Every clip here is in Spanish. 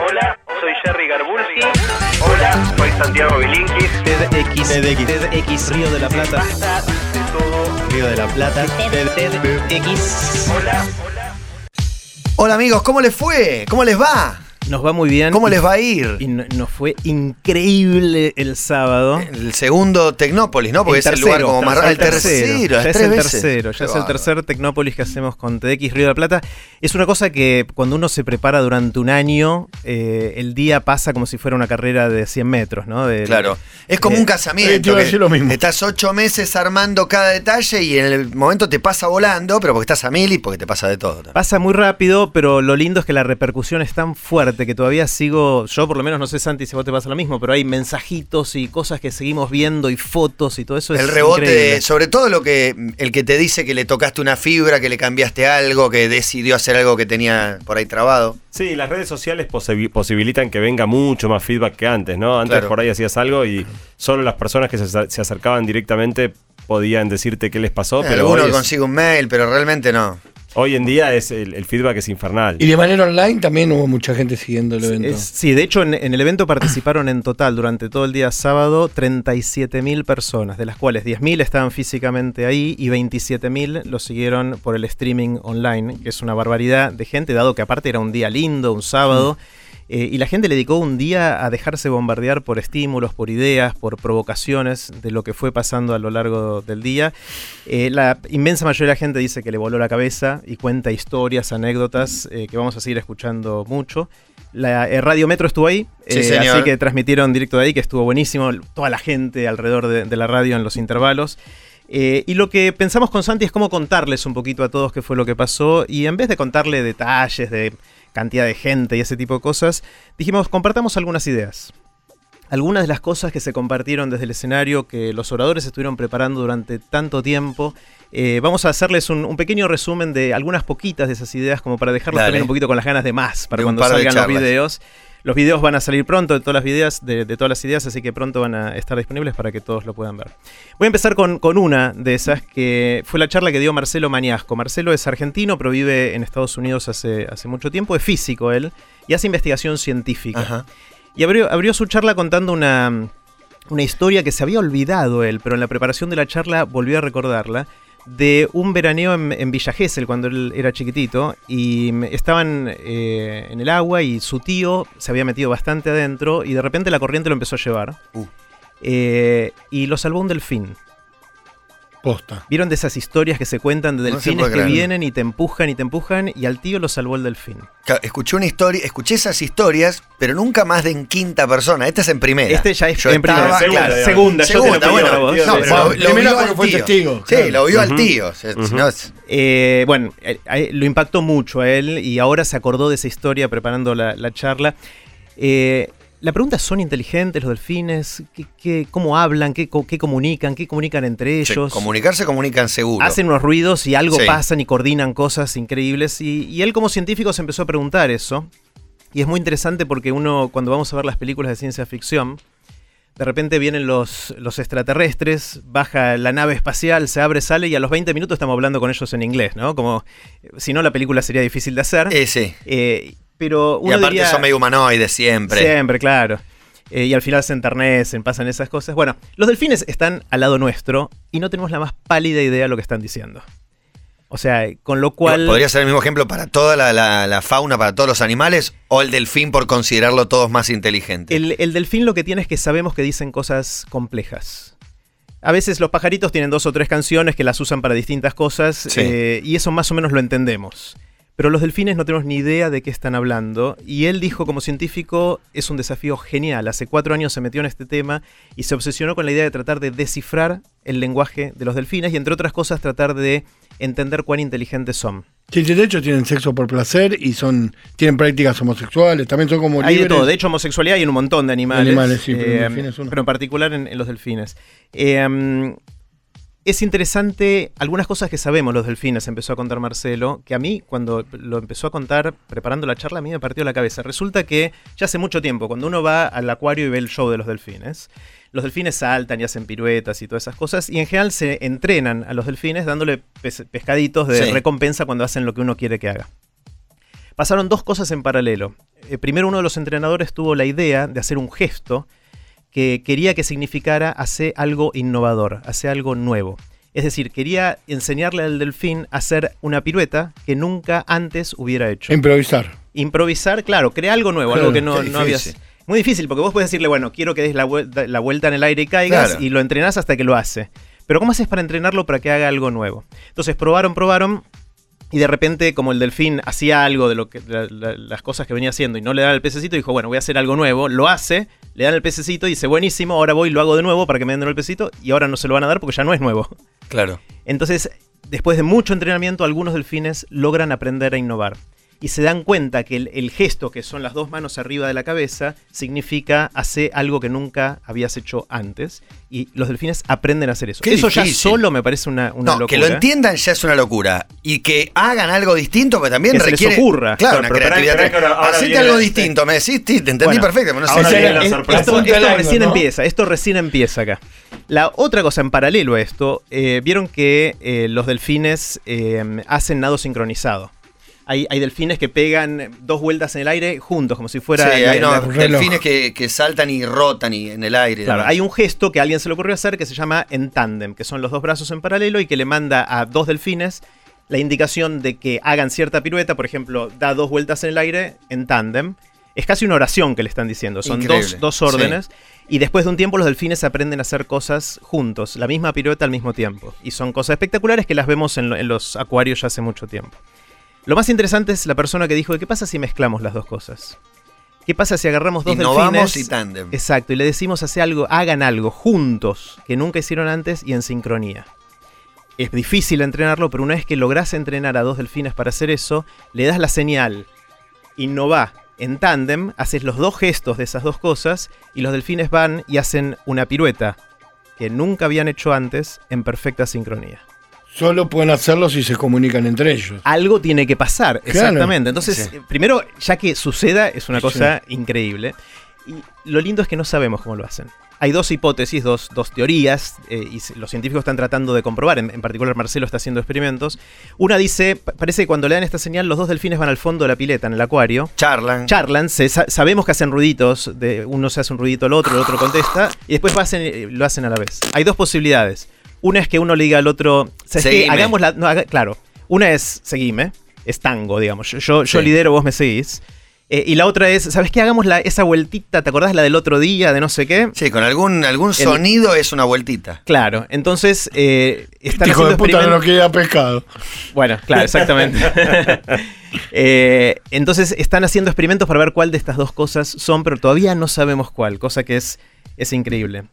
Hola, soy Jerry Garbulski. Hola, soy Santiago Bilinkis. TEDx, TEDx, TEDx Río de la Plata, Basta de todo. Río de la Plata, TEDx. Hola, Hola amigos, ¿cómo les fue? ¿Cómo les va? Nos va muy bien. ¿Cómo les va a ir? Y no- nos fue increíble el sábado. El segundo Tecnópolis, ¿no? Porque es el lugar como más raro. El tercero, ya es el veces. tercero, ya Qué es el tercer Tecnópolis que hacemos con TDX Río de la Plata. Es una cosa que cuando uno se prepara durante un año, eh, el día pasa como si fuera una carrera de 100 metros, ¿no? De- Claro. Es como Eh, un eh, casamiento. que decir lo mismo. Estás ocho meses armando cada detalle y en el momento te pasa volando, pero porque estás a mil y porque te pasa de todo. Pasa muy rápido, pero lo lindo es que la repercusión es tan fuerte que todavía sigo, yo por lo menos no sé Santi si vos te pasa lo mismo, pero hay mensajitos y cosas que seguimos viendo y fotos y todo eso. El es rebote, increíble. sobre todo lo que el que te dice que le tocaste una fibra, que le cambiaste algo, que decidió hacer algo que tenía por ahí trabado. Sí, las redes sociales posi- posibilitan que venga mucho más feedback que antes, ¿no? Antes Claro. por ahí hacías algo y solo las personas que se, acer- se acercaban directamente podían decirte qué les pasó, pero Alguno consigue un mail, pero realmente no. Hoy en día es el, el feedback es infernal. Y de manera online también hubo mucha gente siguiendo el evento. Es- sí, de hecho en, en el evento participaron en total durante todo el día sábado 37.000 personas, de las cuales 10.000 estaban físicamente ahí y 27.000 lo siguieron por el streaming online, que es una barbaridad de gente, dado que aparte era un día lindo, un sábado. Eh, y la gente le dedicó un día a dejarse bombardear por estímulos, por ideas, por provocaciones de lo que fue pasando a lo largo del día. Eh, la inmensa mayoría de la gente dice que le voló la cabeza y cuenta historias, anécdotas eh, que vamos a seguir escuchando mucho. La eh, Radio Metro estuvo ahí, Sí, señor. así que transmitieron directo de ahí, que estuvo buenísimo. Toda la gente alrededor de, de la radio en los intervalos. Eh, y lo que pensamos con Santi es cómo contarles un poquito a todos qué fue lo que pasó. Y en vez de contarle detalles de cantidad de gente y ese tipo de cosas, dijimos, compartamos algunas ideas. Algunas de las cosas que se compartieron desde el escenario, que los oradores estuvieron preparando durante tanto tiempo. Eh, vamos a hacerles un, un pequeño resumen de algunas poquitas de esas ideas, como para dejarlos Dale. también un poquito con las ganas de más, para De cuando salgan los videos. Los videos van a salir pronto de todas las ideas, de, de todas las ideas, así que pronto van a estar disponibles para que todos lo puedan ver. Voy a empezar con, con una de esas, que fue la charla que dio Marcelo Mañasco. Marcelo es argentino, pero vive en Estados Unidos hace, hace mucho tiempo, es físico él, y hace investigación científica. Ajá. Y abrió, abrió su charla contando una, una historia que se había olvidado él, pero en la preparación de la charla volvió a recordarla, de un veraneo en, en Villa Gesell cuando él era chiquitito, y estaban eh, en el agua y su tío se había metido bastante adentro y de repente la corriente lo empezó a llevar. Uh. Eh, y lo salvó un delfín. Posta. ¿Vieron de esas historias que se cuentan de delfines que creer. vienen y te empujan y te empujan y al tío lo salvó el delfín? Escuché una historia, escuché esas historias, pero nunca más de en quinta persona. Esta es en primera. Este ya es Yo en primera. estaba, Segunda, claro. Segunda, yo bueno, no, pero lo, vio al fue tío. testigo, Sí, claro. lo vio al tío. Es- Eh, bueno, eh, eh, lo impactó mucho a él y ahora se acordó de esa historia preparando la, la charla. Eh, la pregunta es, ¿son inteligentes los delfines? ¿Qué, qué- cómo hablan? ¿Qué, qué comunican? ¿Qué comunican entre ellos? comunicarse comunican seguro. Hacen unos ruidos y algo Sí. pasan y coordinan cosas increíbles. Y, y él como científico se empezó a preguntar eso. Y es muy interesante porque uno, cuando vamos a ver las películas de ciencia ficción, de repente vienen los, los extraterrestres, baja la nave espacial, se abre, sale y a los 20 minutos estamos hablando con ellos en inglés, ¿no? Como eh, si no la película sería difícil de hacer. Eh, sí. Eh, pero Y aparte diría- son medio humanoides siempre. Siempre, claro. Eh, y al final se enternecen, pasan esas cosas. Bueno, los delfines están al lado nuestro y no tenemos la más pálida idea de lo que están diciendo. O sea, con lo cual... ¿Podría ser el mismo ejemplo para toda la, la- la fauna, para todos los animales? ¿O el delfín por considerarlo todos más inteligentes? El, el delfín lo que tiene es que sabemos que dicen cosas complejas. A veces los pajaritos tienen dos o tres canciones que las usan para distintas cosas Sí. eh, y eso más o menos lo entendemos. Pero los delfines no tenemos ni idea de qué están hablando y él dijo como científico es un desafío genial. Hace cuatro años se metió en este tema y se obsesionó con la idea de tratar de descifrar el lenguaje de los delfines y entre otras cosas tratar de entender cuán inteligentes son. Sí, de hecho tienen sexo por placer y son tienen prácticas homosexuales, también son como Hay de libres. todo. De hecho, homosexualidad hay en un montón de animales. Animales, sí, pero en eh, pero en particular en, en los delfines. Eh, es interesante algunas cosas que sabemos los delfines, empezó a contar Marcelo, que a mí cuando lo empezó a contar preparando la charla a mí me partió la cabeza. Resulta que ya hace mucho tiempo, cuando uno va al acuario y ve el show de los delfines, los delfines saltan y hacen piruetas y todas esas cosas, y en general se entrenan a los delfines dándole pes- pescaditos de Sí. recompensa cuando hacen lo que uno quiere que haga. Pasaron dos cosas en paralelo. eh, primero uno de los entrenadores tuvo la idea de hacer un gesto que quería que significara hacer algo innovador, hacer algo nuevo. Es decir, quería enseñarle al delfín a hacer una pirueta que nunca antes hubiera hecho. Improvisar. Improvisar, claro, crea algo nuevo, Claro, algo que no, no habías. Muy difícil, porque vos puedes decirle, bueno, quiero que des la, vuelta- la vuelta en el aire y caigas, Claro. y lo entrenás hasta que lo hace. Pero ¿cómo haces para entrenarlo para que haga algo nuevo? Entonces probaron, probaron, y de repente, como el delfín hacía algo de lo que la- la- las cosas que venía haciendo y no le daba el pececito, dijo, bueno, voy a hacer algo nuevo, lo hace, le dan el pececito y dice, buenísimo, ahora voy y lo hago de nuevo para que me den el pececito, y ahora no se lo van a dar porque ya no es nuevo. Claro. Entonces, después de mucho entrenamiento, algunos delfines logran aprender a innovar. Y se dan cuenta que el, el gesto, que son las dos manos arriba de la cabeza, significa hacer algo que nunca habías hecho antes. Y los delfines aprenden a hacer eso. Qué eso ya solo me parece una, una No, locura. que lo entiendan ya es una locura. Y que hagan algo distinto, pero también Que se les requiere. ocurra. Claro, Pero- una pero creatividad. que ahora- ahora Hacete algo la- distinto. Me decís, sí, te entendí Bueno, perfecto. pero no sé. ahora la es- sorpresa. esto, esto recién ¿no? empieza, esto recién empieza acá. La otra cosa en paralelo a esto, eh, vieron que eh, los delfines eh, hacen nado sincronizado. Hay, hay delfines que pegan dos vueltas en el aire juntos, como si fuera... Sí, hay delfines que, que saltan y rotan y en el aire. Claro, hay un gesto que a alguien se le ocurrió hacer que se llama en tándem, que son los dos brazos en paralelo y que le manda a dos delfines la indicación de que hagan cierta pirueta, por ejemplo, da dos vueltas en el aire en tándem. Es casi una oración que le están diciendo, son dos, dos órdenes. Y después de un tiempo los delfines aprenden a hacer cosas juntos, la misma pirueta al mismo tiempo. Y son cosas espectaculares que las vemos en, lo- en los acuarios ya hace mucho tiempo. Lo más interesante es la persona que dijo, ¿qué pasa si mezclamos las dos cosas? ¿Qué pasa si agarramos dos Innovamos delfines? y tándem. Exacto, y le decimos hacer algo, hagan algo juntos que nunca hicieron antes y en sincronía. Es difícil entrenarlo, pero una vez que lográs entrenar a dos delfines para hacer eso, le das la señal, innova en tándem, haces los dos gestos de esas dos cosas y los delfines van y hacen una pirueta que nunca habían hecho antes en perfecta sincronía. Solo pueden hacerlo si se comunican entre ellos. Algo tiene que pasar, Claro. exactamente. Entonces, Sí. eh, primero, ya que suceda, es una Sí. cosa increíble. Y lo lindo es que no sabemos cómo lo hacen. Hay dos hipótesis, dos, dos teorías, eh, y los científicos están tratando de comprobar, en, en particular Marcelo está haciendo experimentos. Una dice, pa- parece que cuando le dan esta señal, los dos delfines van al fondo de la pileta, en el acuario, Charlan. charlan, se sa- sabemos que hacen ruiditos, de, uno se hace un ruidito al otro, el otro contesta, y después hacen, eh, lo hacen a la vez. Hay dos posibilidades. Una es que uno le diga al otro, ¿sabes qué? Hagamos la... no, haga- claro, una es seguime, es tango, digamos. Yo, yo, yo Sí. lidero, vos me seguís. Eh, y la otra es, ¿sabes qué? Hagamos la, esa vueltita, ¿te acordás la del otro día, de no sé qué? Sí, con algún, algún sonido es una vueltita. Claro, entonces eh, están Hijo de puta no quería pescado. Bueno, claro, exactamente. Eh, entonces están haciendo experimentos para ver cuál de estas dos cosas son, pero todavía no sabemos cuál, cosa que es, es increíble.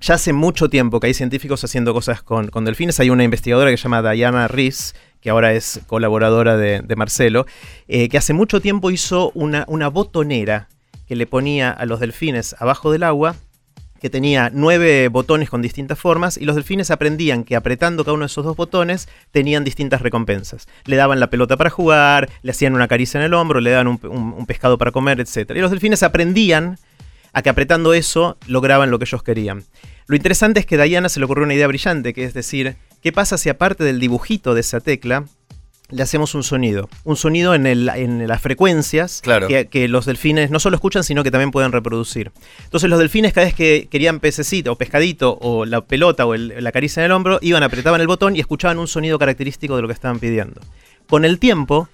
Ya hace mucho tiempo que hay científicos haciendo cosas con, delfines. Hay una investigadora que se llama Diana Rees, que ahora es colaboradora de, Marcelo, eh, que hace mucho tiempo hizo una, botonera que le ponía a los delfines abajo del agua que tenía nueve botones con distintas formas y los delfines aprendían que apretando cada uno de esos dos botones tenían distintas recompensas. Le daban la pelota para jugar, le hacían una caricia en el hombro, le daban un- un pescado para comer, etc. Y los delfines aprendían a que apretando eso lograban lo que ellos querían. Lo interesante es que a Diana se le ocurrió una idea brillante, que es decir, ¿qué pasa si aparte del dibujito de esa tecla le hacemos un sonido? Un sonido en, el- en las frecuencias Claro. que, que los delfines no solo escuchan, sino que también pueden reproducir. Entonces los delfines cada vez que querían pececito o pescadito o la pelota o el- la caricia en el hombro, iban, apretaban el botón y escuchaban un sonido característico de lo que estaban pidiendo. Con el tiempo,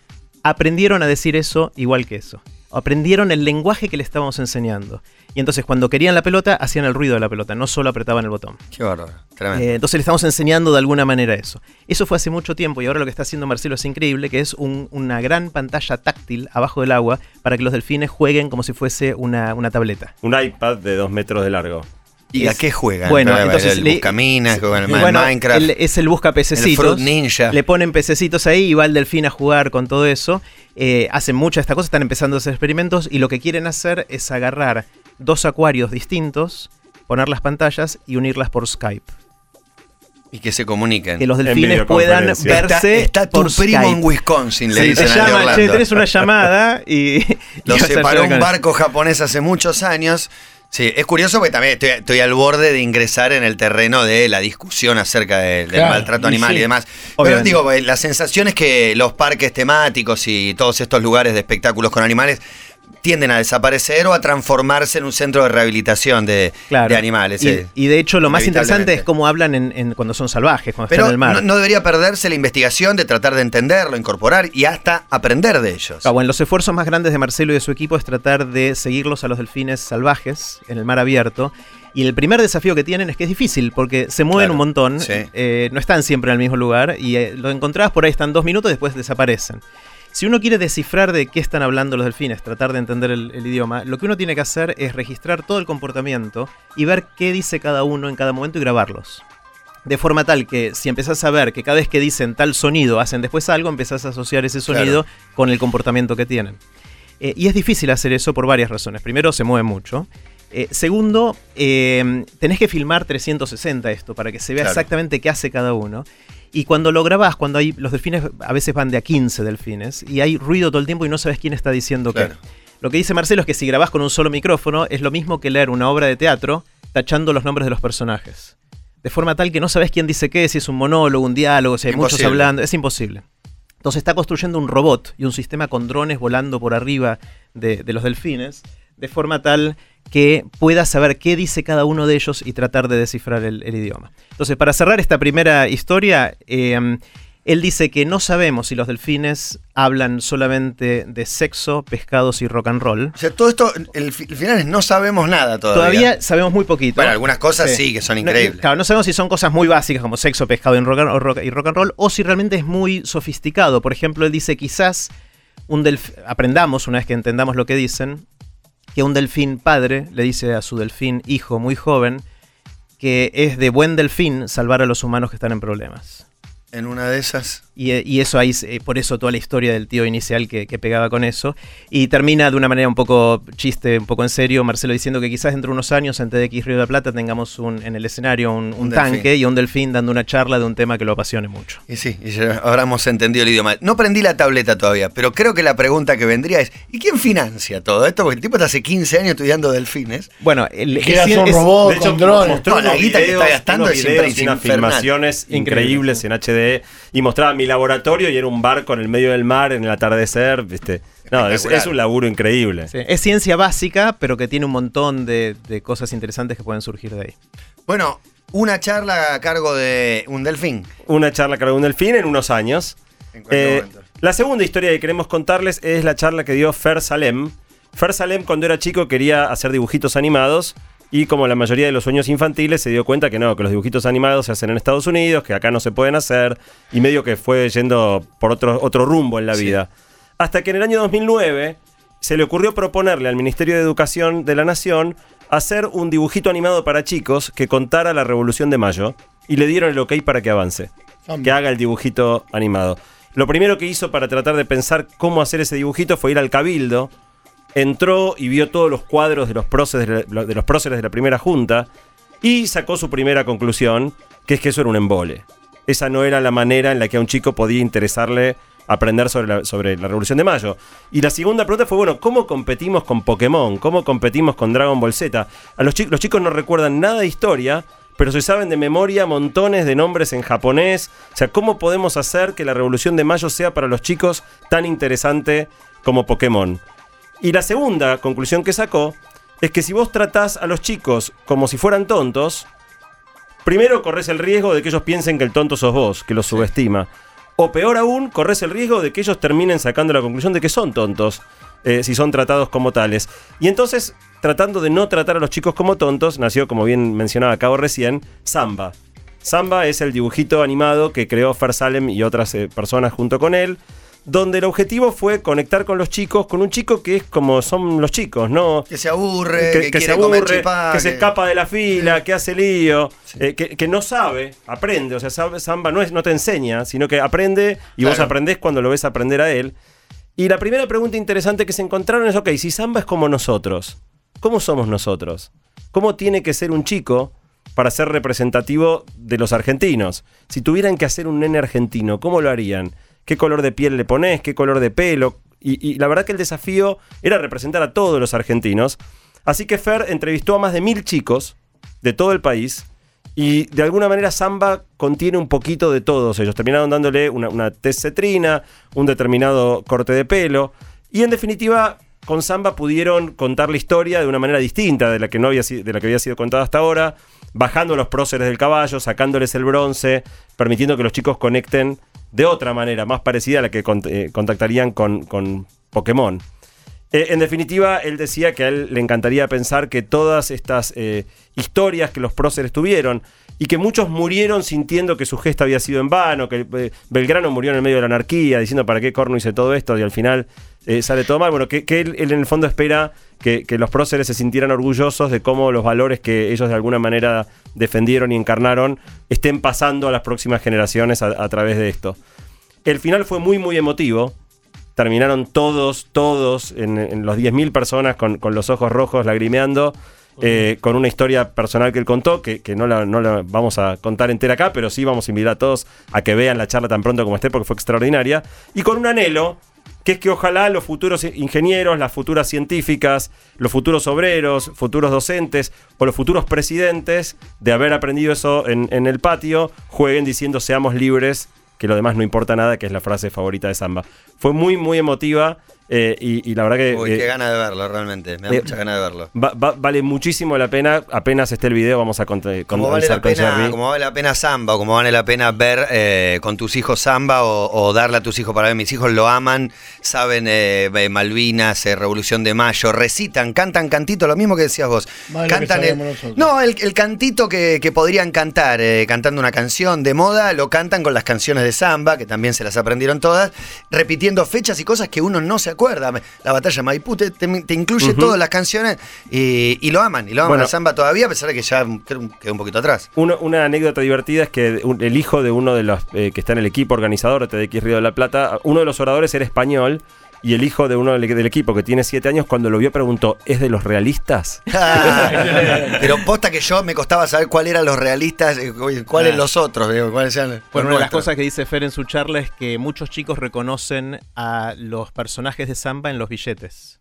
aprendieron a decir eso igual que eso. Aprendieron el lenguaje que le estábamos enseñando. Y entonces cuando querían la pelota, hacían el ruido de la pelota, no solo apretaban el botón. Qué bárbaro. Tremendo. Eh, entonces le estamos enseñando de alguna manera eso. Eso fue hace mucho tiempo y ahora lo que está haciendo Marcelo es increíble, que es un- una gran pantalla táctil abajo del agua para que los delfines jueguen como si fuese una, una tableta. Un iPad de dos metros de largo. ¿Y a qué juegan? bueno, entonces el le- Buscaminas, juegan el bueno, Minecraft, el- es el busca el pececitos. Fruit Ninja. Le ponen pececitos ahí y va el delfín a jugar con todo eso. Eh, hacen mucha de esta cosa, están empezando a hacer experimentos y lo que quieren hacer es agarrar dos acuarios distintos, poner las pantallas y unirlas por Skype. Y que se comuniquen. Que los delfines puedan. Está, verse está tu por primo Skype. en Wisconsin, le Sí, dicen llama, che, tenés una llamada y... y Lo vas a separó un barco japonés hace muchos años. Sí, es curioso porque también estoy, estoy al borde de ingresar en el terreno de la discusión acerca del, maltrato y animal sí. y demás. Pero digo, eh, la sensación es que los parques temáticos y todos estos lugares de espectáculos con animales tienden a desaparecer o a transformarse en un centro de rehabilitación de, Claro. de animales. Y, eh. y de hecho, lo más interesante es cómo hablan en, en- cuando son salvajes, cuando Pero están en el mar. no, no debería perderse la investigación de tratar de entenderlo, incorporar y hasta aprender de ellos. Ah, bueno, los esfuerzos más grandes de Marcelo y de su equipo es tratar de seguirlos a los delfines salvajes en el mar abierto. Y el primer desafío que tienen es que es difícil, porque se mueven Claro, un montón, sí. eh, no están siempre en el mismo lugar, y eh, lo encontrás por ahí, están dos minutos y después desaparecen. Si uno quiere descifrar de qué están hablando los delfines, tratar de entender el, el idioma, lo que uno tiene que hacer es registrar todo el comportamiento y ver qué dice cada uno en cada momento y grabarlos. De forma tal que si empezás a ver que cada vez que dicen tal sonido hacen después algo, empezás a asociar ese sonido con el comportamiento que tienen. Eh, y es difícil hacer eso por varias razones. Primero, se mueve mucho. Eh, segundo, eh, tenés que filmar 360 esto para que se vea Claro. exactamente qué hace cada uno. Y cuando lo grabás, cuando hay los delfines, a veces van de a 15 delfines, y hay ruido todo el tiempo y no sabes quién está diciendo Claro. qué. Lo que dice Marcelo es que si grabás con un solo micrófono, es lo mismo que leer una obra de teatro tachando los nombres de los personajes. De forma tal que no sabes quién dice qué, si es un monólogo, un diálogo, si hay muchos hablando, es imposible. Entonces está construyendo un robot y un sistema con drones volando por arriba de, de los delfines, de forma tal que pueda saber qué dice cada uno de ellos y tratar de descifrar el, el idioma. Entonces, para cerrar esta primera historia, eh, él dice que no sabemos si los delfines hablan solamente de sexo, pescados y rock and roll. O sea, todo esto, el, fi- el final es no sabemos nada todavía. Todavía sabemos muy poquito. Bueno, algunas cosas sí, que son No, increíbles. claro, no sabemos si son cosas muy básicas como sexo, pescado y rock, and, o rock- y rock and roll, o si realmente es muy sofisticado. Por ejemplo, él dice quizás un aprendamos, una vez que entendamos lo que dicen, que un delfín padre le dice a su delfín hijo muy joven que es de buen delfín salvar a los humanos que están en problemas. En una de esas. Y, eh, y eso ahí, eh, por eso toda la historia del tío inicial que, que pegaba con eso. Y termina de una manera un poco chiste, un poco en serio, Marcelo diciendo que quizás dentro de unos años en TDX Río de la Plata tengamos un, en el escenario un, un Un tanque delfín. y un delfín dando una charla de un tema que lo apasione mucho. Y sí, y ya habremos entendido el idioma. No prendí la tableta todavía, pero creo que la pregunta que vendría es: ¿y quién financia todo esto? Porque el tipo está hace 15 años estudiando delfines. Bueno, el, Que es- son es- robots De hecho, con drones. No, la guita que está gastando es unas infernal. filmaciones Increíble, increíbles en HD y mostraba mi laboratorio y era un barco en el medio del mar en el atardecer, ¿viste? No, es, un laburo increíble. sí, es ciencia básica, pero que tiene un montón de, de cosas interesantes que pueden surgir de ahí. Bueno, una charla a cargo de un delfín. Una charla con un delfín en unos años. En cualquier Eh, momento. la segunda historia que queremos contarles es la charla que dio Fer Salem. Fer Salem cuando era chico quería hacer dibujitos animados y como la mayoría de los sueños infantiles se dio cuenta que no, que los dibujitos animados se hacen en Estados Unidos, que acá no se pueden hacer y medio que fue yendo por otro, otro rumbo en la Sí. vida. Hasta que en el año 2009 se le ocurrió proponerle al Ministerio de Educación de la Nación hacer un dibujito animado para chicos que contara la Revolución de Mayo y le dieron el ok para que avance que haga el dibujito animado. Lo primero que hizo para tratar de pensar cómo hacer ese dibujito fue ir al cabildo. Entró y vio todos los cuadros de los próceres de, la- los de la primera junta y sacó su primera conclusión, que es que eso era un embole. Esa no era la manera en la que a un chico podía interesarle aprender sobre la, sobre la Revolución de Mayo. Y la segunda pregunta fue, bueno, ¿cómo competimos con Pokémon? ¿Cómo competimos con Dragon Ball Z? A los, los chicos no recuerdan nada de historia, pero se saben de memoria montones de nombres en japonés. O sea, ¿cómo podemos hacer que la Revolución de Mayo sea para los chicos tan interesante como Pokémon? Y la segunda conclusión que sacó es que si vos tratás a los chicos como si fueran tontos, primero corres el riesgo de que ellos piensen que el tonto sos vos, que los subestima. O peor aún, corres el riesgo de que ellos terminen sacando la conclusión de que son tontos, eh, si son tratados como tales. Y entonces, tratando de no tratar a los chicos como tontos, nació, como bien mencionaba Cabo recién, Samba. Samba es el dibujito animado que creó Fer Salem y otras eh, personas junto con él, donde el objetivo fue conectar con los chicos, con un chico que es como son los chicos, ¿no? Que se aburre, que, que, que quiere se comer aburre, chipá, que se escapa de la fila, que hace lío, eh, que, que no sabe, aprende. O sea, sabe- Samba no, es, no te enseña, sino que aprende y vos aprendés cuando lo ves aprender a él. Y la primera pregunta interesante que se encontraron es, ok, si Samba es como nosotros, ¿cómo somos nosotros? ¿Cómo tiene que ser un chico para ser representativo de los argentinos? Si tuvieran que hacer un nene argentino, ¿cómo lo harían? ¿Qué color de piel le pones? ¿Qué color de pelo? Y, la verdad que el desafío era representar a todos los argentinos. Así que Fer entrevistó a más de mil chicos de todo el país y de alguna manera Samba contiene un poquito de todos ellos. Terminaron dándole una, una cetrina, un determinado corte de pelo y en definitiva con Samba pudieron contar la historia de una manera distinta de la que, no había, de la que había sido contada hasta ahora, bajando los próceres del caballo, sacándoles el bronce, permitiendo que los chicos conecten de otra manera, más parecida a la que eh, contactarían con, Pokémon. Eh, en definitiva, él decía que a él le encantaría pensar que todas estas eh, historias que los próceres tuvieron y que muchos murieron sintiendo que su gesto había sido en vano, que Belgrano murió en el medio de la anarquía, diciendo para qué corno hice todo esto y al final eh, sale todo mal. Bueno, que, él, en el fondo espera que, los próceres se sintieran orgullosos de cómo los valores que ellos de alguna manera defendieron y encarnaron estén pasando a las próximas generaciones a, través de esto. El final fue muy, muy emotivo terminaron todos, todos, en, en los 10.000 personas con, con los ojos rojos lagrimeando, eh, con una historia personal que él contó, que, que no, la, no la vamos a contar entera acá, pero sí vamos a invitar a todos a que vean la charla tan pronto como esté, porque fue extraordinaria, y con un anhelo, que es que ojalá los futuros ingenieros, las futuras científicas, los futuros obreros, futuros docentes o los futuros presidentes, de haber aprendido eso en, en el patio, jueguen diciendo seamos libres que lo demás no importa nada, que es la frase favorita de Samba. Fue muy, muy emotiva eh, y, y la verdad que Uy, eh, qué gana de verlo, realmente. Me da eh, mucha gana de verlo. va- va- vale muchísimo la pena. Apenas esté el video, vamos a cont- Como vale, conversar la con pena, Jerry. como vale la pena samba, o como vale la pena ver eh, con tus hijos samba o, o darle a tus hijos para ver. Mis hijos lo aman, saben Malvinas, eh, Revolución de Mayo, recitan, cantan cantito, lo mismo que decías vos. Que el, no, el, el cantito que, que podrían cantar, eh, cantando una canción de moda, lo cantan con las canciones de samba, que también se las aprendieron todas, repitiendo fechas y cosas que uno no se acuerda. La batalla de Maipú te, incluye todas las canciones y, y lo aman, y lo aman Bueno. a samba todavía, a pesar de que ya quedó un poquito atrás. Uno- una anécdota divertida es que el hijo de uno de los eh, que está en el equipo organizador de TDX Río de la Plata, uno de los oradores era español y el hijo de uno del, equipo que tiene siete años, cuando lo vio, preguntó: ¿Es de los realistas? Pero posta que yo me costaba saber cuáles eran los realistas, eh, cuáles Ah. los otros, digo, cuáles eran los Bueno, una de las cosas que dice Fer en su charla es que muchos chicos reconocen a los personajes de Samba en los billetes.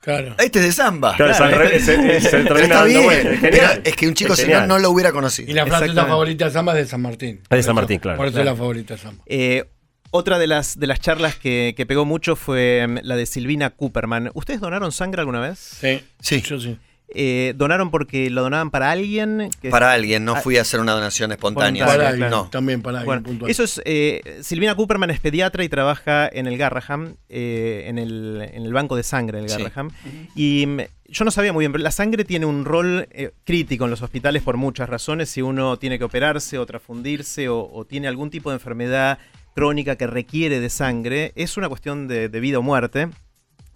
Claro. Este es de samba. Claro, es Pero termina está bien, es pero es que un chico Es si no, no lo hubiera conocido. Y la frase Exactamente. favorita de Samba es de San Martín. Es de San Por Martín, eso- claro. Por eso Claro. es la favorita de Samba. Eh, otra de las, de las charlas que, que pegó mucho fue mm, la de Silvina Cooperman. ¿Ustedes donaron sangre alguna vez? Sí. Sí. Yo sí. Eh, ¿Donaron porque lo donaban para alguien? que- Para alguien, no Ah, fui a hacer una donación espontánea. Para alguien, No. También para alguien Bueno, puntual. eso es. eh, Silvina Cooperman es pediatra y trabaja en el Garraham, eh, en, el, en el banco de sangre del Sí. Garraham. Y mm, yo no sabía muy bien, pero la sangre tiene un rol eh, crítico en los hospitales por muchas razones. Si uno tiene que operarse o transfundirse o, o tiene algún tipo de enfermedad crónica que requiere de sangre, es una cuestión de, de vida o muerte.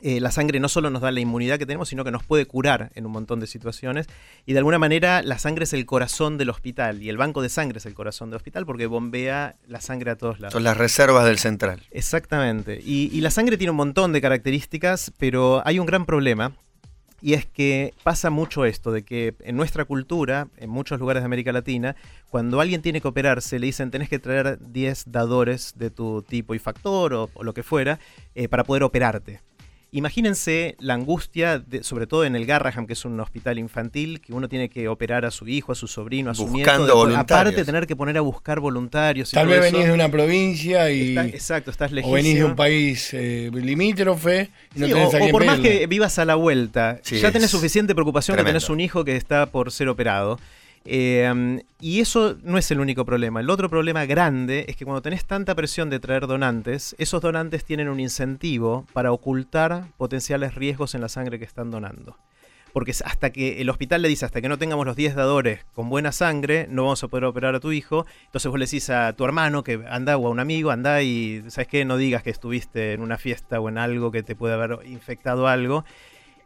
Eh, la sangre no solo nos da la inmunidad que tenemos, sino que nos puede curar en un montón de situaciones. Y de alguna manera la sangre es el corazón del hospital y el banco de sangre es el corazón del hospital porque bombea la sangre a todos lados. Son las reservas del central. Exactamente. Y, y la sangre tiene un montón de características, pero hay un gran problema. Y es que pasa mucho esto, de que en nuestra cultura, en muchos lugares de América Latina, cuando alguien tiene que operarse, le dicen tenés que traer 10 dadores de tu tipo y factor o, lo que fuera eh, para poder operarte. Imagínense la angustia, de- sobre todo en el Garraham, que es un hospital infantil, que uno tiene que operar a su hijo, a su sobrino, a su Buscando nieto. después- voluntarios. aparte tener que poner a buscar voluntarios. y Tal vez eso. venís de una provincia y. Está- exacto, estás o lejísimo. venís de un país eh, limítrofe y no Sí, tenés o, a o quién por más que vivas a la vuelta, Sí, ya tenés suficiente preocupación que tenés un hijo que está por ser operado. Eh, y eso no es el único problema. El otro problema grande es que cuando tenés tanta presión de traer donantes, esos donantes tienen un incentivo para ocultar potenciales riesgos en la sangre que están donando. Porque hasta que el hospital le dice, hasta que no tengamos los 10 dadores con buena sangre, no vamos a poder operar a tu hijo. Entonces vos le decís a tu hermano que anda o a un amigo, anda y, ¿sabes qué? No digas que estuviste en una fiesta o en algo que te puede haber infectado algo.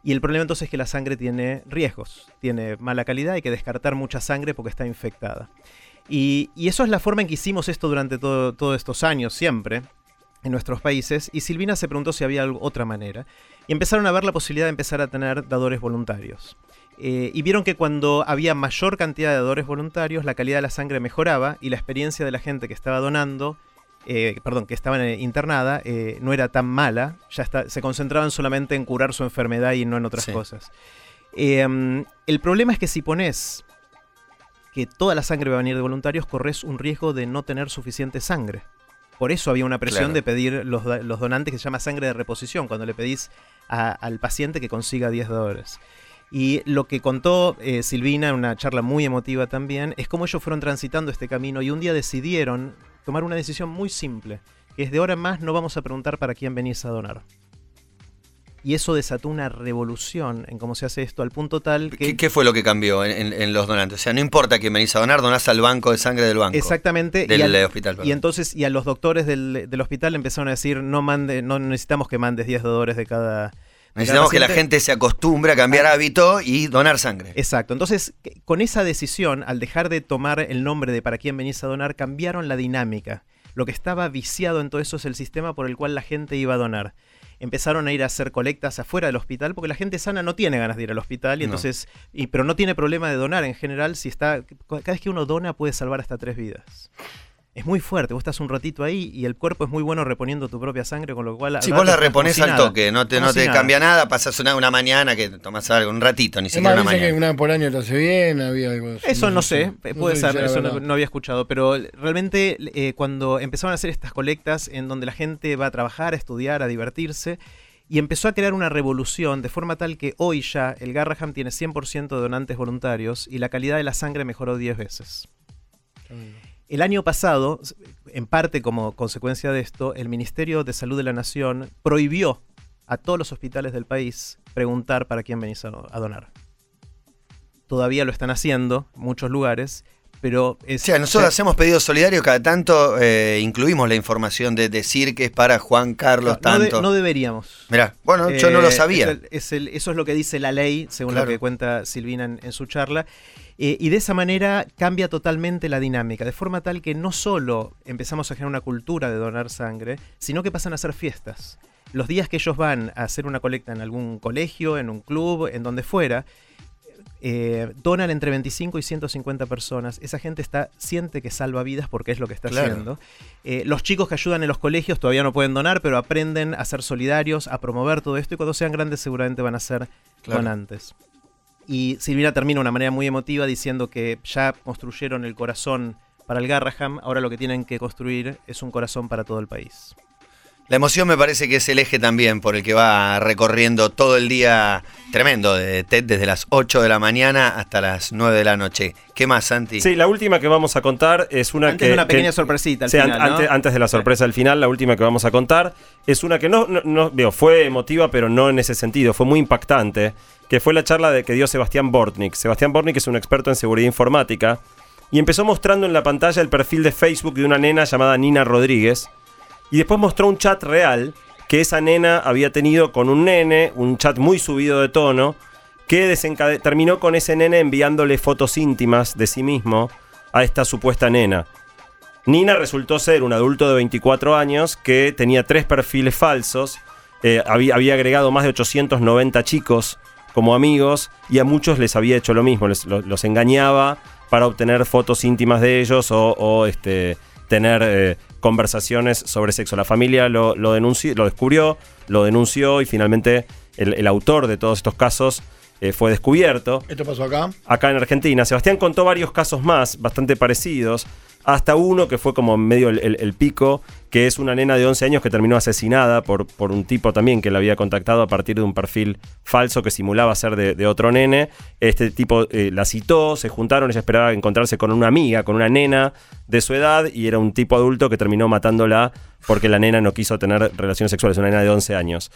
Y el problema entonces es que la sangre tiene riesgos, tiene mala calidad, hay que descartar mucha sangre porque está infectada. Y, eso es la forma en que hicimos esto durante todo- todos estos años, siempre, en nuestros países. Y Silvina se preguntó si había otra manera. Y empezaron a ver la posibilidad de empezar a tener dadores voluntarios. Eh, y vieron que cuando había mayor cantidad de dadores voluntarios, la calidad de la sangre mejoraba y la experiencia de la gente que estaba donando eh, perdón, que estaba eh, internada, eh, no era tan mala, ya está, se concentraban solamente en curar su enfermedad y no en otras Sí. cosas. Eh, mm, el problema es que si pones que toda la sangre va a venir de voluntarios, corres un riesgo de no tener suficiente sangre. Por eso había una presión Claro. de pedir los, los donantes que se llama sangre de reposición. Cuando le pedís a- al paciente que consiga 10 dólares. Y lo que contó eh, Silvina en una charla muy emotiva también es cómo ellos fueron transitando este camino y un día decidieron tomar una decisión muy simple, que es de ahora en más no vamos a preguntar para quién venís a donar. Y eso desató una revolución en cómo se hace esto al punto tal que... ¿Qué, qué fue lo que cambió en, en- en los donantes? O sea, no importa quién venís a donar, donás al banco de sangre del banco. Exactamente. Del y, al- hospital. perdón. y entonces, y a los doctores del, del hospital empezaron a decir, no mande, no necesitamos que mandes 10 dólares de cada... Necesitamos que la paciente". gente se acostumbre a cambiar hábito y donar sangre. Exacto. Entonces, con esa decisión, al dejar de tomar el nombre de para quién venís a donar, cambiaron la dinámica. Lo que estaba viciado en todo eso es el sistema por el cual la gente iba a donar. Empezaron a ir a hacer colectas afuera del hospital porque la gente sana no tiene ganas de ir al hospital y No. entonces, y, pero no tiene problema de donar en general. Si está, cada vez que uno dona puede salvar hasta tres vidas. Es muy fuerte, vos estás un ratito ahí y el cuerpo es muy bueno reponiendo tu propia sangre, con lo cual... al Si vos la reponés si al toque, no te, no te cambia nada, pasas una, una mañana que tomás algo, un ratito, ni siquiera una dicen que mañana. una por año te hace bien, había algo así. Eso no sé, No puede sé ser, eso no había escuchado, pero realmente eh, cuando empezaron a hacer estas colectas en donde la gente va a trabajar, a estudiar, a divertirse, y empezó a crear una revolución de forma tal que hoy ya el Garraham tiene 100% de donantes voluntarios y la calidad de la sangre mejoró 10 veces. El año pasado, en parte como consecuencia de esto, el Ministerio de Salud de la Nación prohibió a todos los hospitales del país preguntar para quién venís a donar. Todavía lo están haciendo en muchos lugares, pero es... O sea, nosotros hacemos pedidos solidarios, cada tanto eh, incluimos la información de decir que es para Juan Carlos no, no de- tanto. no deberíamos. Mirá, bueno, yo no Eh, lo sabía. es el- es el- eso es lo que dice la ley, según Claro. lo que cuenta Silvina en, en su charla. Eh, y de esa manera cambia totalmente la dinámica, de forma tal que no solo empezamos a generar una cultura de donar sangre, sino que pasan a ser fiestas. Los días que ellos van a hacer una colecta en algún colegio, en un club, en donde fuera, eh, donan entre 25 y 150 personas. Esa gente está siente que salva vidas porque es lo que está Claro. haciendo. Eh, los chicos que ayudan en los colegios todavía no pueden donar, pero aprenden a ser solidarios, a promover todo esto y cuando sean grandes seguramente van a ser Claro. donantes. Y Silvina termina de una manera muy emotiva diciendo que ya construyeron el corazón para el Garraham, ahora lo que tienen que construir es un corazón para todo el país. La emoción me parece que es el eje también por el que va recorriendo todo el día tremendo de TED desde las 8 de la mañana hasta las 9 de la noche. ¿Qué más, Santi? Sí, la última que vamos a contar es una Antes que. de una pequeña que- sorpresita al Sí, an- final, ¿no? antes, antes de la sorpresa del final, la última que vamos a contar es una que no, no, no- digo, fue emotiva, pero no en ese sentido, fue muy impactante, que fue la charla de que dio Sebastián Bortnik. Sebastián Bortnik es un experto en seguridad informática y empezó mostrando en la pantalla el perfil de Facebook de una nena llamada Nina Rodríguez y después mostró un chat real que esa nena había tenido con un nene, un chat muy subido de tono, que terminó con ese nene enviándole fotos íntimas de sí mismo a esta supuesta nena. Nina resultó ser un adulto de 24 años que tenía tres perfiles falsos, eh, había, agregado más de 890 chicos como amigos y a muchos les había hecho lo mismo, les- lo- los engañaba para obtener fotos íntimas de ellos o, o, este, tener eh, conversaciones sobre sexo. La familia lo, lo, denunció, lo descubrió, lo denunció y finalmente el, el autor de todos estos casos eh, fue descubierto ¿Esto pasó acá? acá en Argentina. Sebastián contó varios casos más, bastante parecidos, hasta uno que fue como medio el, pico, que es una nena de 11 años que terminó asesinada por, por un tipo también que la había contactado a partir de un perfil falso que simulaba ser de, otro nene. Este tipo eh, la citó, se juntaron, ella esperaba encontrarse con una amiga, con una nena de su edad, y era un tipo adulto que terminó matándola porque la nena no quiso tener relaciones sexuales, una nena de 11 años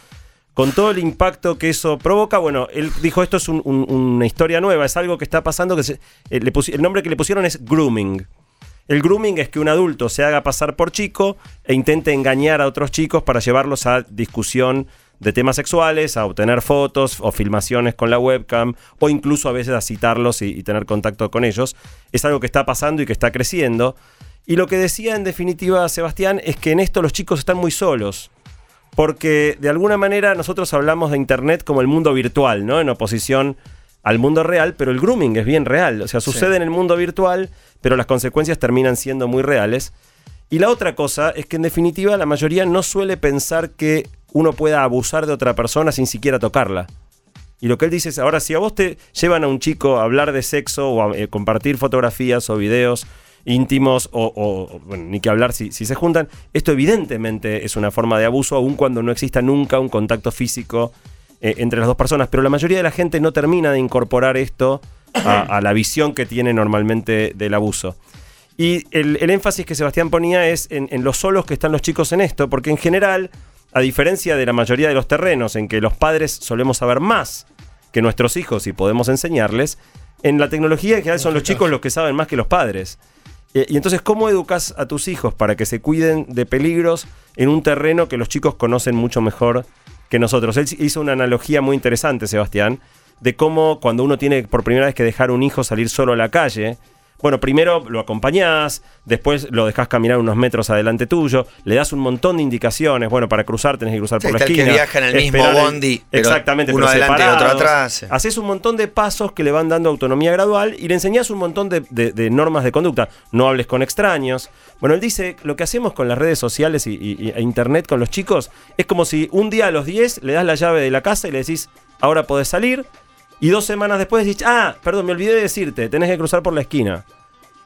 con todo el impacto que eso provoca, bueno, él dijo esto es un- un- una historia nueva, es algo que está pasando, que eh, el nombre que le pusieron es grooming. El grooming es que un adulto se haga pasar por chico e intente engañar a otros chicos para llevarlos a discusión de temas sexuales, a obtener fotos o filmaciones con la webcam o incluso a veces a citarlos y, tener contacto con ellos. Es algo que está pasando y que está creciendo. Y lo que decía en definitiva Sebastián es que en esto los chicos están muy solos porque de alguna manera nosotros hablamos de Internet como el mundo virtual, ¿no? En oposición al mundo real, pero el grooming es bien real. O sea, sucede en el mundo virtual, pero las consecuencias terminan siendo muy reales. Y la otra cosa es que en definitiva la mayoría no suele pensar que uno pueda abusar de otra persona sin siquiera tocarla. Y lo que él dice es, ahora si a vos te llevan a un chico a hablar de sexo o a eh, compartir fotografías o videos íntimos o, o- bueno, ni que hablar si, si se juntan, esto evidentemente es una forma de abuso aun cuando no exista nunca un contacto físico eh, entre las dos personas, pero la mayoría de la gente no termina de incorporar esto a, a la visión que tiene normalmente del abuso. Y el, el énfasis que Sebastián ponía es en, en los solos que están los chicos en esto, porque en general, a diferencia de la mayoría de los terrenos en que los padres solemos saber más que nuestros hijos y podemos enseñarles, en la tecnología en general son los chicos los que saben más que los padres. Y entonces, ¿cómo educas a tus hijos para que se cuiden de peligros en un terreno que los chicos conocen mucho mejor que nosotros? Él hizo una analogía muy interesante, Sebastián, de cómo cuando uno tiene por primera vez que dejar un hijo salir solo a la calle, bueno, primero lo acompañás, después lo dejás caminar unos metros adelante tuyo, le das un montón de indicaciones, bueno, para cruzar tenés que cruzar Sí, por la el que esquina. viaja en el mismo bondi, pero exactamente, uno pero adelante y otro atrás. Haces un montón de pasos que le van dando autonomía gradual y le enseñás un montón de, de- de normas de conducta. No hables con extraños. Bueno, él dice, lo que hacemos con las redes sociales y, y- y- e internet con los chicos es como si un día a los 10 le das la llave de la casa y le decís, ahora podés salir. Y dos semanas después decís, ah, perdón, me olvidé de decirte, tenés que cruzar por la esquina.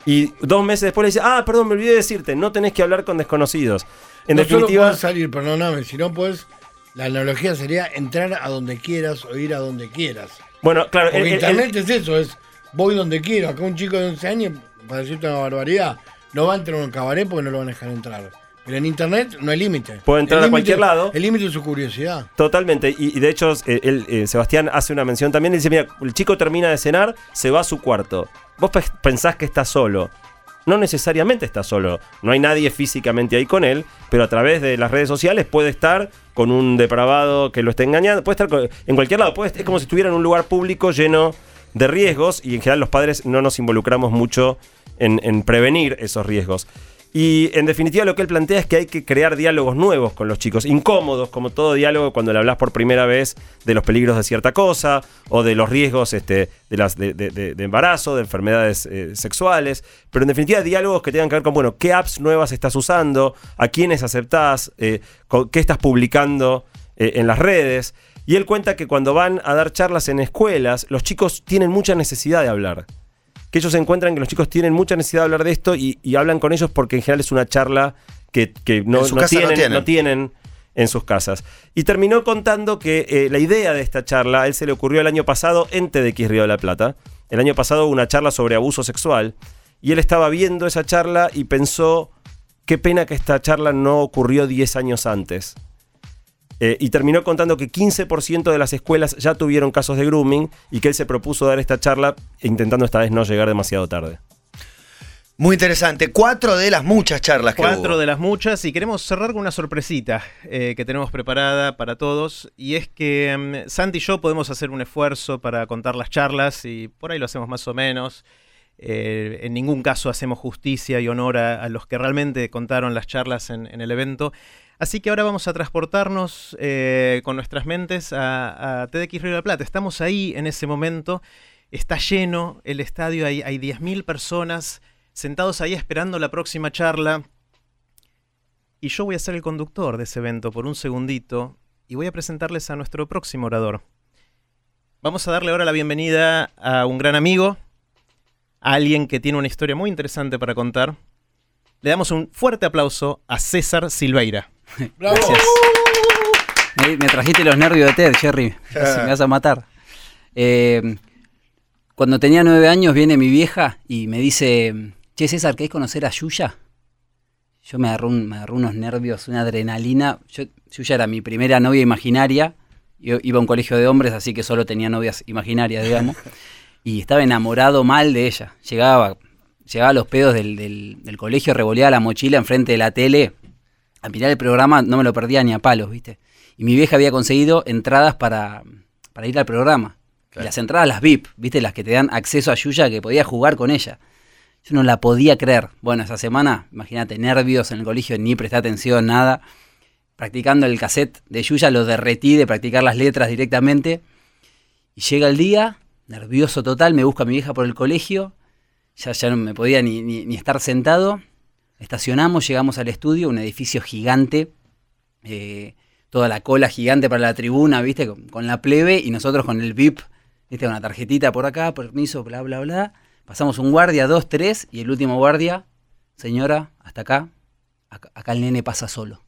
Y dos meses después le dices, ah, perdón, me olvidé de decirte, no tenés que hablar con desconocidos. En no solo definitiva, puedes salir, perdóname, si no puedes, la analogía sería entrar a donde quieras o ir a donde quieras. bueno, claro, Porque internet es eso, es voy donde quiero. Acá un chico de 11 años, para decirte una barbaridad, no va a entrar a un cabaret porque no lo van a dejar entrar. Pero en internet no hay límite. Puede entrar El a cualquier lado. El límite es su curiosidad. Totalmente, y, y de hecho eh, él, eh, Sebastián hace una mención también, dice, mira, el chico termina de cenar, se va a su cuarto. Vos pe- pensás que está solo. No necesariamente está solo, no hay nadie físicamente ahí con él, pero a través de las redes sociales puede estar con un depravado que lo esté engañando, puede estar co- en cualquier lado, puede, es como si estuviera en un lugar público lleno de riesgos y en general los padres no nos involucramos mucho en, en prevenir esos riesgos. Y en definitiva lo que él plantea es que hay que crear diálogos nuevos con los chicos, incómodos, como todo diálogo cuando le hablas por primera vez de los peligros de cierta cosa o de los riesgos este, de, las, de, embarazo, de enfermedades eh, sexuales, pero en definitiva diálogos que tengan que ver con, bueno, qué apps nuevas estás usando, a quiénes aceptás, eh, qué estás publicando eh, en las redes. Y él cuenta que cuando van a dar charlas en escuelas, los chicos tienen mucha necesidad de hablar que ellos encuentran que los chicos tienen mucha necesidad de hablar de esto y, y hablan con ellos porque en general es una charla que, que no, tienen, tienen. no tienen en sus casas. Y terminó contando que eh, la idea de esta charla, a él se le ocurrió el año pasado en TDX Río de la Plata. El año pasado hubo una charla sobre abuso sexual y él estaba viendo esa charla y pensó, qué pena que esta charla no ocurrió 10 años antes. Eh, y terminó contando que 15% de las escuelas ya tuvieron casos de grooming y que él se propuso dar esta charla intentando esta vez no llegar demasiado tarde. Muy interesante. Cuatro de las muchas charlas que Cuatro hubo. de las muchas y queremos cerrar con una sorpresita eh, que tenemos preparada para todos y es que mm, Santi y yo podemos hacer un esfuerzo para contar las charlas y por ahí lo hacemos más o menos. Eh, en ningún caso hacemos justicia y honor a, a los que realmente contaron las charlas en, en el evento. Así que ahora vamos a transportarnos eh, con nuestras mentes a, TDX Río de la Plata. Estamos ahí en ese momento. Está lleno el estadio, hay, hay 10.000 personas sentados ahí esperando la próxima charla. Y yo voy a ser el conductor de ese evento por un segundito y voy a presentarles a nuestro próximo orador. Vamos a darle ahora la bienvenida a un gran amigo, a alguien que tiene una historia muy interesante para contar. Le damos un fuerte aplauso a César Silveira. ¡Bravo! Me, me trajiste los nervios de Ted, Jerry. Casi me vas a matar. Eh, cuando tenía nueve años viene mi vieja y me dice, che César, ¿querés conocer a Yuya? Yo me agarró, un- me unos nervios, una adrenalina. Yo, Yuya era mi primera novia imaginaria. Yo iba a un colegio de hombres, así que solo tenía novias imaginarias, digamos. y estaba enamorado mal de ella. Llegaba, llegaba a los pedos del, del- del colegio, revoleaba la mochila enfrente de la tele. A mirar el programa no me lo perdía ni a palos, ¿viste? Y mi vieja había conseguido entradas para, para ir al programa. Y las entradas, las VIP, ¿viste? Las que te dan acceso a Yuya, que podía jugar con ella. Yo no la podía creer. Bueno, esa semana, imagínate, nervios en el colegio, ni presté atención, nada. Practicando el cassette de Yuya, lo derretí de practicar las letras directamente. Y llega el día, nervioso total, me busca mi vieja por el colegio. Ya, ya no me podía ni, ni- ni estar sentado. Estacionamos, llegamos al estudio, un edificio gigante. eh, toda la cola gigante para la tribuna, ¿viste? Con, con la plebe y nosotros con el VIP, ¿viste? Una tarjetita por acá, permiso, bla, bla, bla. Pasamos un guardia, dos, tres, y el último guardia, señora, hasta acá, acá, acá el nene pasa solo.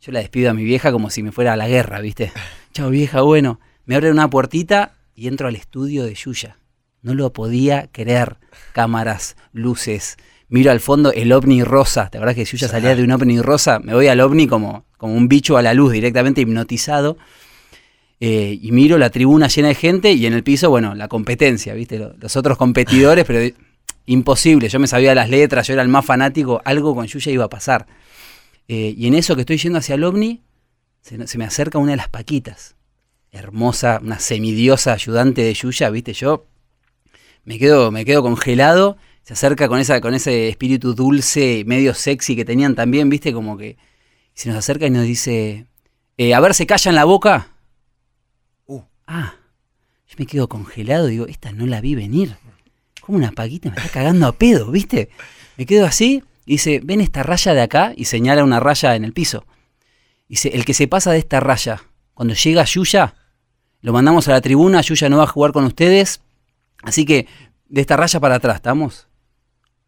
Yo la despido a mi vieja como si me fuera a la guerra, ¿viste? Chao vieja, bueno. Me abren una puertita y entro al estudio de Yuya. No lo podía creer. Cámaras, luces. Miro al fondo el ovni rosa. ¿Te acuerdas que Yuya salía de un ovni rosa? Me voy al ovni como, como un bicho a la luz, directamente hipnotizado. Eh, y miro la tribuna llena de gente y en el piso, bueno, la competencia, ¿viste? Lo- Los otros competidores, pero imposible. Yo me sabía las letras, yo era el más fanático, algo con Yuya iba a pasar. Eh, y en eso que estoy yendo hacia el ovni, se, se me acerca una de las paquitas. Hermosa, una semidiosa ayudante de Yuya, ¿viste? Yo me quedo, me quedo congelado. Se acerca con, esa, con ese espíritu dulce, medio sexy que tenían también, ¿viste? Como que se nos acerca y nos dice, eh, a ver, ¿se callan la boca? Uh. Ah, yo me quedo congelado, digo, esta no la vi venir. Como una paquita me está cagando a pedo, ¿viste? Me quedo así y dice, ven esta raya de acá y señala una raya en el piso. Dice, el que se pasa de esta raya, cuando llega Yuya, lo mandamos a la tribuna, Yuya no va a jugar con ustedes, así que de esta raya para atrás, ¿estamos?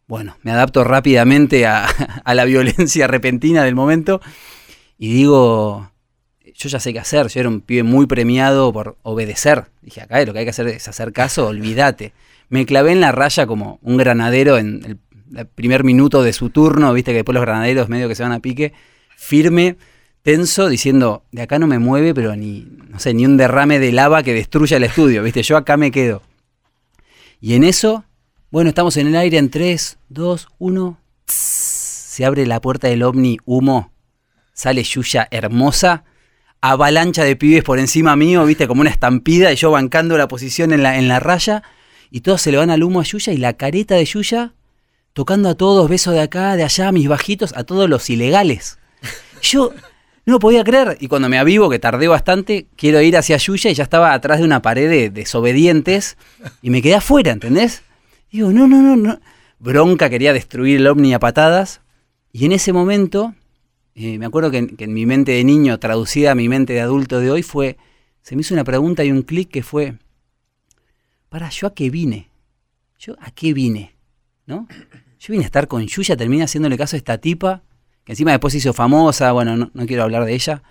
Bueno, me adapto rápidamente a, la violencia repentina del momento y digo, yo ya sé qué hacer, yo era un pibe muy premiado por obedecer. Dije, acá lo que hay que hacer es hacer caso, olvídate. Me clavé en la raya como un granadero en el, el primer minuto de su turno, viste que después los granaderos medio que se van a pique, firme, tenso, diciendo, de acá no me mueve, pero ni, no sé, ni un derrame de lava que destruya el estudio, viste, yo acá me quedo. Y en eso, bueno, estamos en el aire en 3, 2, 1, se abre la puerta del ovni, humo, sale Yuya hermosa, avalancha de pibes por encima mío, viste, como una estampida, y yo bancando la posición en la, en la raya, y todos se le van al humo a Yuya, y la careta de Yuya tocando a todos, besos de acá, de allá, mis bajitos, a todos los ilegales. Yo no podía creer, y cuando me avivo, que tardé bastante, quiero ir hacia Yuya, y ya estaba atrás de una pared de desobedientes, y me quedé afuera, ¿entendés? Digo, no, no, no, no. Bronca, quería destruir el ovni a patadas, y en ese momento eh, me acuerdo que en, que en mi mente de niño, traducida a mi mente de adulto de hoy, fue, se me hizo una pregunta y un clic que fue, para, ¿yo a qué vine? ¿Yo a qué vine? ¿No? Yo vine a estar con Yuya, terminé haciéndole caso a esta tipa, que encima después se hizo famosa, bueno, no, no quiero hablar de ella.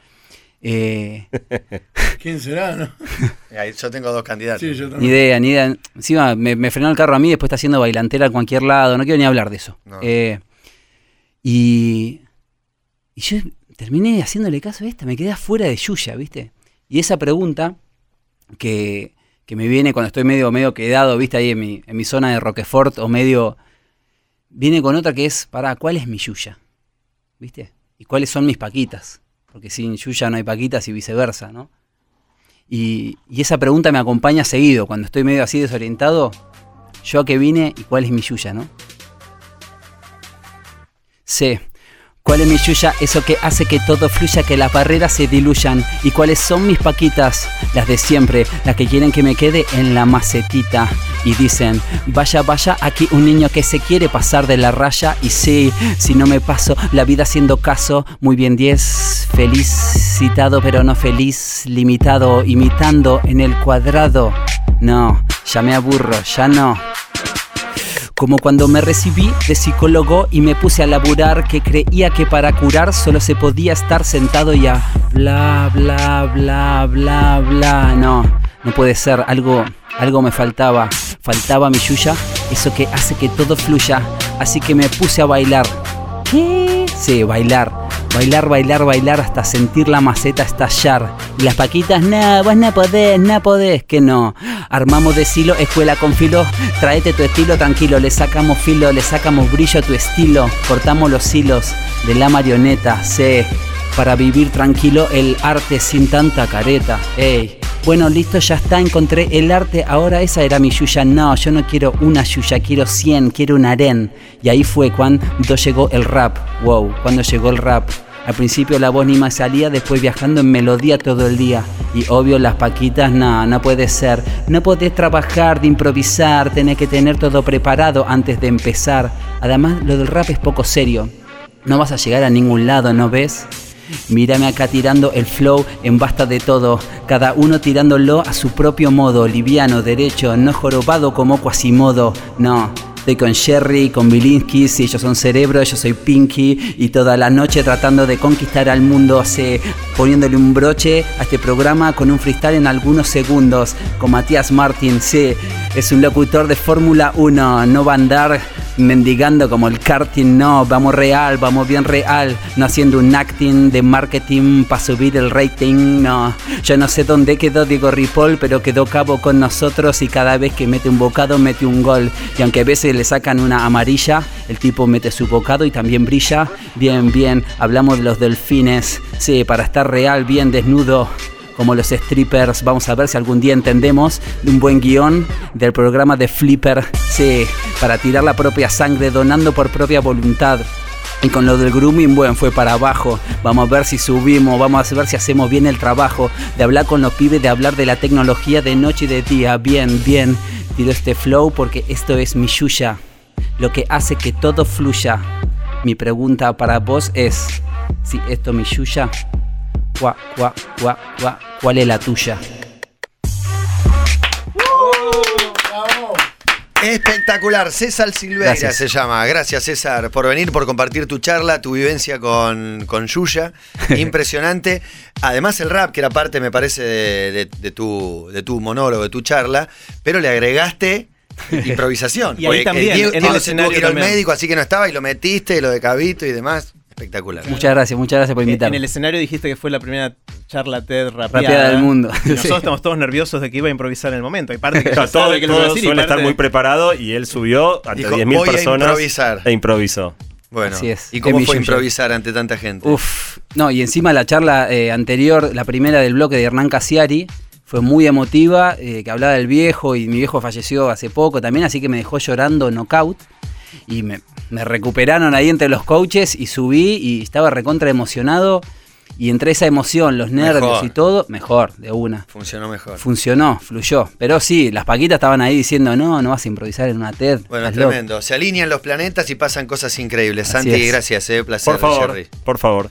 Eh, ¿Quién será, no? Yo tengo dos candidatos. Sí, yo ni idea, ni idea. Encima me, me frenó el carro a mí, después está haciendo bailantera a cualquier lado, no quiero ni hablar de eso. No. Eh, y, y yo terminé haciéndole caso a esta, me quedé afuera de Yuya, ¿viste? Y esa pregunta que, que me viene cuando estoy medio, medio quedado, ¿viste? Ahí en mi, en mi zona de Roquefort o medio... Viene con otra que es, para, ¿cuál es mi Yuya? ¿Viste? ¿Y cuáles son mis paquitas? Porque sin Yuya no hay paquitas y viceversa, ¿no? Y, y esa pregunta me acompaña seguido, cuando estoy medio así desorientado, yo a qué vine y cuál es mi Yuya, ¿no? C. ¿Cuál es mi yuya? Eso que hace que todo fluya, que las barreras se diluyan. ¿Y cuáles son mis paquitas? Las de siempre, las que quieren que me quede en la macetita. Y dicen, vaya, vaya, aquí un niño que se quiere pasar de la raya. Y sí, si no me paso la vida haciendo caso, muy bien 10, felicitado pero no feliz, limitado, imitando en el cuadrado. No, ya me aburro, ya no. Como cuando me recibí de psicólogo y me puse a laburar que creía que para curar solo se podía estar sentado y a bla bla bla bla bla. No, no puede ser, algo, algo me faltaba. Faltaba mi yuya, eso que hace que todo fluya. Así que me puse a bailar. ¿Qué? Sí, bailar. Bailar, bailar, bailar hasta sentir la maceta estallar. Y las paquitas, no, vos no podés, no podés, que no. Armamos de silo, escuela con filo. Traete tu estilo tranquilo, le sacamos filo, le sacamos brillo a tu estilo. Cortamos los hilos de la marioneta, sé. Para vivir tranquilo el arte sin tanta careta. Ey. Bueno, listo, ya está, encontré el arte, ahora esa era mi yuya. No, yo no quiero una yuya, quiero 100, quiero un aren. Y ahí fue cuando llegó el rap. Wow, cuando llegó el rap. Al principio la voz ni más salía, después viajando en melodía todo el día. Y obvio las paquitas, no, no puede ser. No podés trabajar de improvisar, tenés que tener todo preparado antes de empezar. Además, lo del rap es poco serio. No vas a llegar a ningún lado, ¿no ves? Mírame acá tirando el flow en basta de todo, cada uno tirándolo a su propio modo, liviano, derecho, no jorobado como Quasimodo. No, Estoy con Sherry, con Bilinsky, si ellos son cerebro, yo soy Pinky. Y toda la noche tratando de conquistar al mundo, se, poniéndole un broche a este programa con un freestyle en algunos segundos. Con Matías Martín, sí, es un locutor de Fórmula 1, no va a andar mendigando como el karting, no, vamos real, vamos bien real, no haciendo un acting de marketing para subir el rating, no. Yo no sé dónde quedó Diego Ripoll, pero quedó cabo con nosotros y cada vez que mete un bocado mete un gol. Y aunque a veces le sacan una amarilla, el tipo mete su bocado y también brilla. Bien, bien, hablamos de los delfines, sí, para estar real, bien desnudo como los strippers. Vamos a ver si algún día entendemos de un buen guion del programa de Flipper. Sí, para tirar la propia sangre, donando por propia voluntad. Y con lo del grooming, bueno, fue para abajo. Vamos a ver si subimos, vamos a ver si hacemos bien el trabajo. De hablar con los pibes, de hablar de la tecnología de noche y de día. Bien, bien. Tiro este flow porque esto es mi yuya. Lo que hace que todo fluya. Mi pregunta para vos es, si esto es mi yuya, Cuá, cuá, cuá, cuá, ¿cuál es la tuya? Espectacular, César Silveira Gracias. se llama. Gracias César por venir, por compartir tu charla, tu vivencia con, con Yuya. Impresionante. Además el rap, que era parte, me parece, de, de- de tu, de tu monólogo, de tu charla, pero le agregaste improvisación. Y ahí también, Diego, en el Diego se escenario tuvo que ir al también. médico, así que no estaba, y lo metiste, lo de Cabito y demás. Espectacular. Muchas gracias, muchas gracias por En invitarme. el escenario dijiste que fue la primera charla TED rapeada, Rapeada del mundo. Y nosotros Sí. estamos todos nerviosos de que iba a improvisar en el momento. Hay parte que todo sabe que lo iba a todo y suele estar muy preparado y él subió ante Dijo, 10.000 "Voy a personas improvisar". e improvisó. Bueno, Así es. ¿y cómo fue improvisar ante tanta gente? Uf, no, y encima la charla eh, anterior, la primera del bloque de Hernán Casiari, fue muy emotiva, eh, que hablaba del viejo y mi viejo falleció hace poco también, así que me dejó llorando knockout y me, me recuperaron ahí entre los coaches y subí y estaba recontra emocionado y entre esa emoción, los nervios Mejor. y todo, mejor, de una. Funcionó mejor. Funcionó, fluyó. Pero sí, las paquitas estaban ahí diciendo, no, no vas a improvisar en una TED. Bueno, estás loco". tremendo. Se alinean los planetas y pasan cosas increíbles. Así Santi, es. gracias, eh, placer. Por favor, Jerry. por favor.